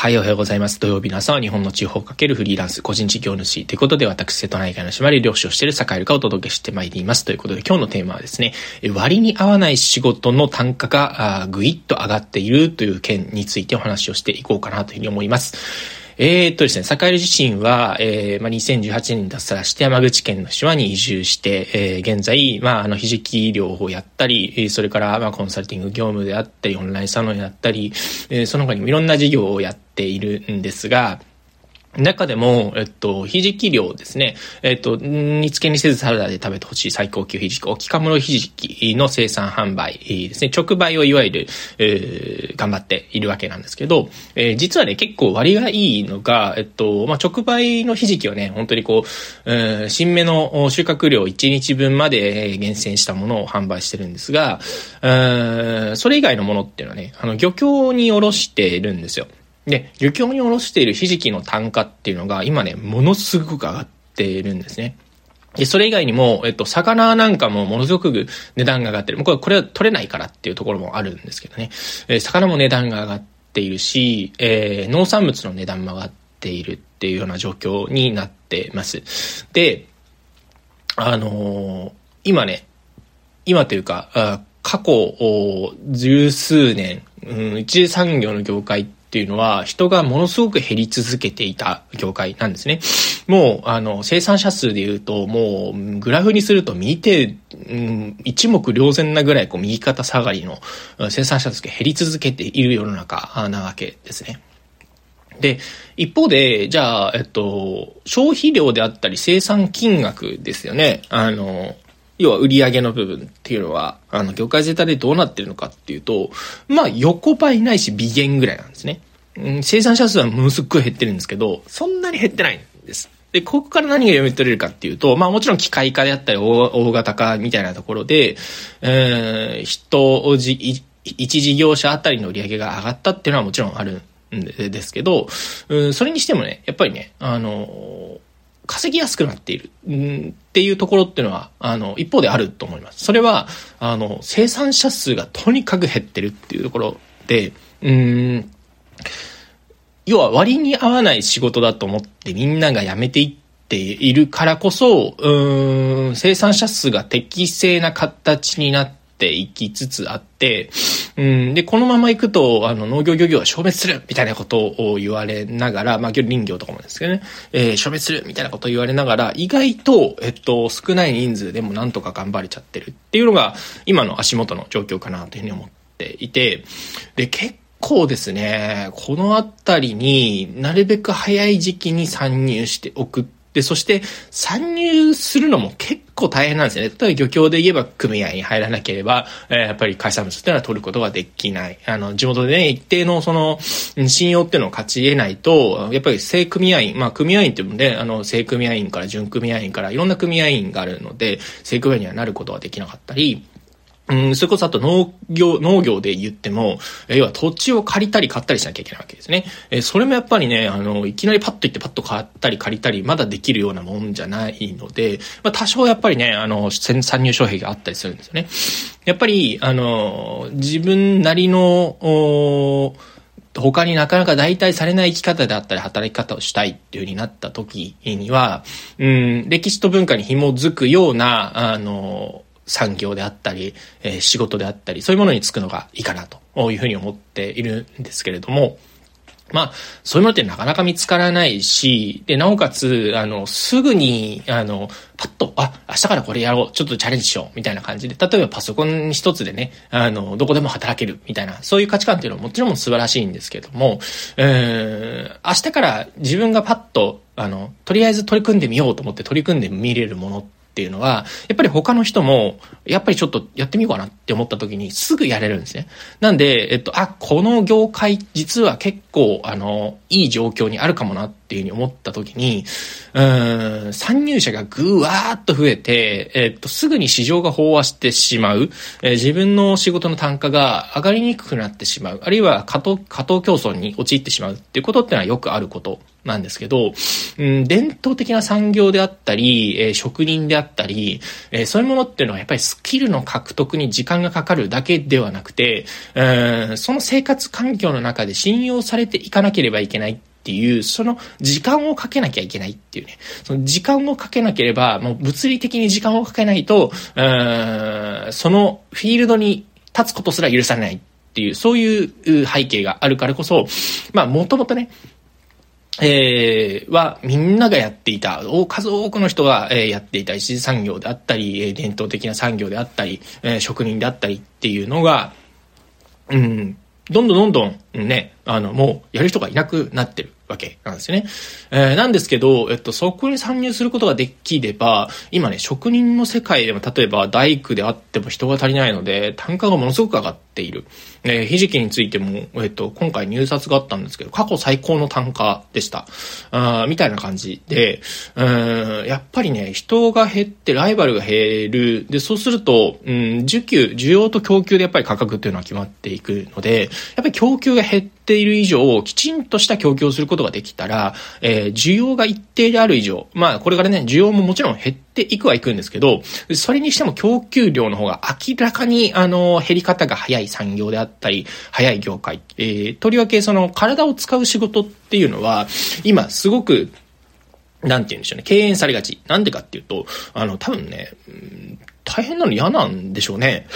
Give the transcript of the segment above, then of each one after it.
はい、おはようございます。土曜日の朝は日本の地方かけるフリーランス、個人事業主ということで、私、瀬戸内海の島で漁師をしている坂井るかお届けしてまいります。ということで、今日のテーマはですね、割に合わない仕事の単価がぐいっと上がっているという件についてお話をしていこうかなというふうに思います。えー、っとですね、坂井自身は、えー、まあ、2018年に脱サラして山口県の島に移住して、えー、現在、まあ、あの、ひじき医療をやったり、それから、まあ、コンサルティング業務であったり、オンラインサロンやったり、えー、その他にもいろんな事業をやっているんですが、中でも、えっと、ひじき量ですね。えっと、煮付けにせずサラダで食べてほしい最高級ひじき、沖かむろひじきの生産販売ですね。直売をいわゆる、えー、頑張っているわけなんですけど、えー、実はね、結構割がいいのが、えっと、まあ、直売のひじきはね、本当にこう、えー、新芽の収穫量1日分まで厳選したものを販売してるんですが、えー、それ以外のものっていうのはね、あの、漁協におろしてるんですよ。で、漁協におろしているひじきの単価っていうのが今ね、ものすごく上がっているんですね。で、それ以外にも、えっと、魚なんかもものすごく値段が上がってる。これ、これは取れないからっていうところもあるんですけどね。えー、魚も値段が上がっているし、えー、農産物の値段も上がっているっていうような状況になってます。で、あのー、今ね、今というか、過去十数年、うん、一次産業の業界ってていうのは人がものすごく減り続けていた業界なんですね。もう、あの、生産者数で言うと、もう、グラフにすると見て、うん、一目瞭然なぐらい、こう、右肩下がりの生産者数が減り続けている世の中なわけですね。で、一方で、じゃあ、えっと、消費量であったり生産金額ですよね。あの、要は売り上げの部分っていうのは、あの、業界全体でどうなってるのかっていうと、まあ、横ばいないし微減ぐらいなんですね。うん、生産者数はものすごい減ってるんですけど、そんなに減ってないんです。で、ここから何が読み取れるかっていうと、まあもちろん機械化であったり大型化みたいなところで、えー、人じ、一事業者あたりの売り上げが上がったっていうのはもちろんあるんですけど、うん、それにしてもね、やっぱりね、あの稼ぎやすくなっている、うん、っていうところっていうのは、あの、一方であると思います。それは、あの、生産者数がとにかく減ってるっていうところで、うん、要は割に合わない仕事だと思ってみんなが辞めていっているからこそ、うん、生産者数が適正な形になってていきつつあって、うん、で、このまま行くと、あの、農業漁業は消滅するみたいなことを言われながら、まあ、林業とかもですけどね、えー、消滅するみたいなことを言われながら、意外と、えっと、少ない人数でもなんとか頑張れちゃってるっていうのが、今の足元の状況かなというふうに思っていて、で、結構ですね、このあたりになるべく早い時期に参入しておくっで、そして参入するのも結構大変なんですよね。例えば漁協で言えば組合に入らなければ、えー、やっぱり海産物っていうのは取ることができない。あの、地元でね、一定のその、信用っていうのを勝ち得ないと、やっぱり正組合員、まあ組合員っていうので、あの、正組合員から準組合員からいろんな組合員があるので、正組合にはなることができなかったり、うん、それこそあと農業、農業で言っても、要は土地を借りたり買ったりしなきゃいけないわけですね。えそれもやっぱりね、あの、いきなりパッと行ってパッと買ったり借りたり、まだできるようなもんじゃないので、まあ多少やっぱりね、あの、参入障壁があったりするんですよね。やっぱり、あの、自分なりの、お他になかなか代替されない生き方であったり働き方をしたいっていう風になった時には、うん、歴史と文化に紐づくような、あの、産業であったり、え、仕事であったり、そういうものに就くのがいいかなというふうに思っているんですけれども、まあ、そういうものってなかなか見つからないし、で、なおかつ、あの、すぐに、あの、パッと、あ、明日からこれやろう、ちょっとチャレンジしよう、みたいな感じで、例えばパソコン一つでね、あの、どこでも働ける、みたいな、そういう価値観っていうのはもちろん素晴らしいんですけども、えー、明日から自分がパッと、あの、とりあえず取り組んでみようと思って取り組んでみれるものって、っていうのは、やっぱり他の人も、やっぱりちょっとやってみようかなって思った時にすぐやれるんですね。なんで、えっと、あ、この業界実は結構、あの、いい状況にあるかもなっっていうふうに思った時に、うん、参入者がぐわーっと増えて、えっと、すぐに市場が飽和してしまう、えー、自分の仕事の単価が上がりにくくなってしまう、あるいは過当、過当競争に陥ってしまうっていうことってのはよくあることなんですけど、うん、伝統的な産業であったり、えー、職人であったり、えー、そういうものっていうのはやっぱりスキルの獲得に時間がかかるだけではなくて、うん、その生活環境の中で信用されていかなければいけないていう、その時間をかけなきゃいけないっていうね。その時間をかけなければ、もう物理的に時間をかけないと、うん、そのフィールドに立つことすら許されないっていう、そういう背景があるからこそ、まあもともとね、えー、はみんながやっていた、数多くの人が、えー、やっていた一次産業であったり、えー、伝統的な産業であったり、えー、職人であったりっていうのが、うん、どんどんどんどんね、あの、もうやる人がいなくなってる。わけなんですよね。えー、なんですけど、えっと、そこに参入することができれば、今ね、職人の世界でも、例えば大工であっても人が足りないので、単価がものすごく上がっている。えー、ひじきについても、えっと、今回入札があったんですけど、過去最高の単価でした。あみたいな感じで、うん、やっぱりね、人が減って、ライバルが減る。で、そうすると、うん、需給、需要と供給でやっぱり価格っていうのは決まっていくので、やっぱり供給が減っている以上、きちんとした供給をすることができたら、えー、需要が一定である以上、まあ、これからね、需要ももちろん減っていくはいくんですけど、それにしても供給量の方が明らかに、あの、減り方が早い産業であったり、早い業界。えー、とりわけその、体を使う仕事っていうのは、今、すごく、なんて言うんでしょうね、敬遠されがち。なんでかっていうと、あの、多分ね、うん大変なの嫌なんでしょうね。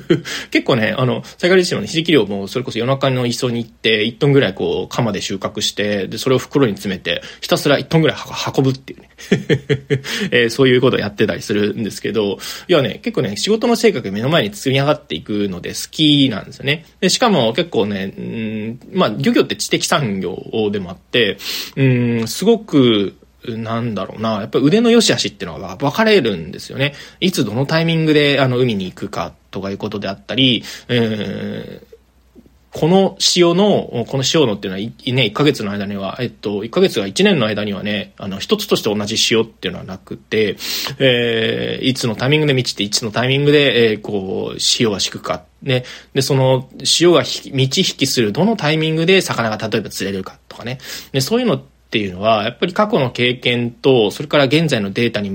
結構ね、あの、サイカリストのひじき量もそれこそ夜中の磯に行って、1トンぐらいこう、釜で収穫して、で、それを袋に詰めて、ひたすら1トンぐらい運ぶっていうね。えー、そういうことをやってたりするんですけど、いやね、結構ね、仕事の性格目の前に積み上がっていくので好きなんですよね。で、しかも結構ね、うん、まあ、漁業って知的産業でもあって、うん、すごく、なんだろうな、やっぱ腕の良し悪しっていうのは分かれるんですよね。いつどのタイミングであの海に行くかとかいうことであったり、えーこの潮の、この潮のっていうのは、ね、1ヶ月の間には、えっと、1ヶ月が1年の間にはね、あの、一つとして同じ潮っていうのはなくて、えー、いつのタイミングで満ちて、いつのタイミングで、えー、こう、潮が敷くか。ね。で、その、潮が満ち引きする、どのタイミングで魚が例えば釣れるかとかね。で、そういうのってていうのは、やっぱり過去の経験と、それから現在のデータに基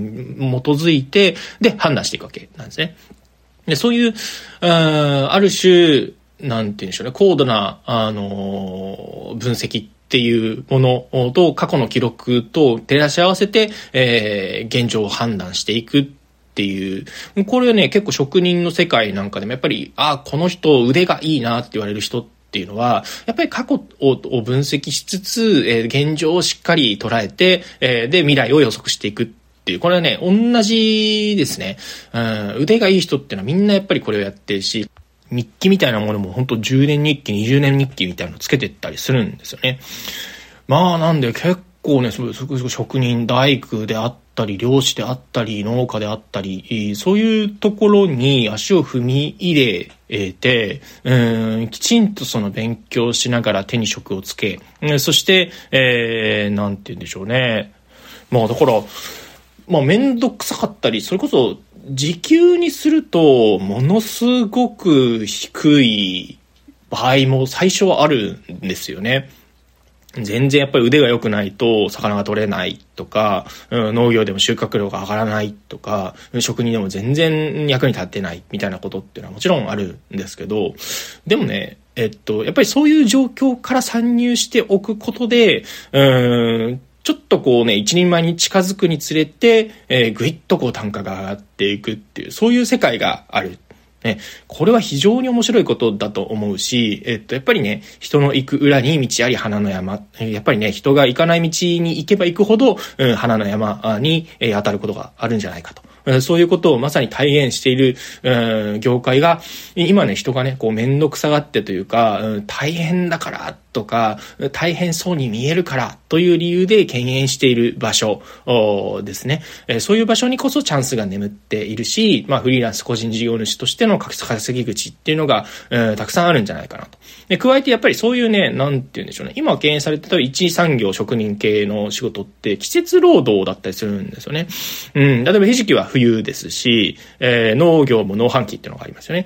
づいて、で、判断していくわけなんですね。で、そういう、あある種、なんて言うんでしょうね、高度な、あの分析っていうものと過去の記録と照らし合わせて、えー、現状を判断していくっていう、これはね、結構職人の世界なんかでもやっぱり、ああ、この人腕がいいなって言われる人ってていうのは、やっぱり過去を分析しつつ、えー、現状をしっかり捉えて、えー、で、未来を予測していくっていう、これはね、同じですね。うん、腕がいい人っていうのはみんなやっぱりこれをやってるし、日記みたいなものも本当10年日記、20年日記みたいなのつけてったりするんですよね。まあなんで結構ね、そうい職人、大工であったり、漁師であったり、農家であったり、そういうところに足を踏み入れて、うん、きちんとその勉強しながら手に職をつけ、そして、えー、なんて言うんでしょうね。まあだから、まあめんどくさかったり、それこそ時給にすると、ものすごく低い場合も最初はあるんですよね。全然やっぱり腕が良くないと魚が取れないとか、農業でも収穫量が上がらないとか、職人でも全然役に立ってないみたいなことっていうのはもちろんあるんですけど、でもね、えっと、やっぱりそういう状況から参入しておくことで、ちょっとこうね、一人前に近づくにつれて、えー、ぐいっとこう単価が上がっていくっていう、そういう世界がある。ね、これは非常に面白いことだと思うし、えっと、やっぱりね、人の行く裏に道あり花の山。やっぱりね、人が行かない道に行けば行くほど、うん、花の山に、え、当たることがあるんじゃないかと。そういうことをまさに体現している、うん、業界が、今ね、人がね、こう、めんどくさがってというか、うん、大変だからっとか、大変そうに見えるからという理由で敬遠している場所ですね。そういう場所にこそチャンスが眠っているし、まあフリーランス個人事業主としての稼ぎ口っていうのが、たくさんあるんじゃないかなと。で、加えてやっぱりそういうね、なんて言うんでしょうね。今敬遠されてた一産業職人系の仕事って季節労働だったりするんですよね。うん。例えばひじきは冬ですし、えー、農業も農繁期っていうのがありますよね。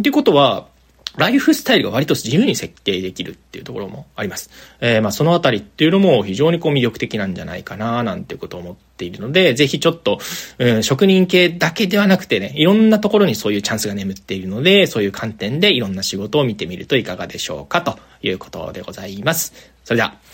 っていうことは、ライフスタイルが割と自由に設計できるっていうところもあります。えー、まあそのあたりっていうのも非常にこう魅力的なんじゃないかななんていうことを思っているので、ぜひちょっと、うん、職人系だけではなくてね、いろんなところにそういうチャンスが眠っているので、そういう観点でいろんな仕事を見てみるといかがでしょうかということでございます。それでは。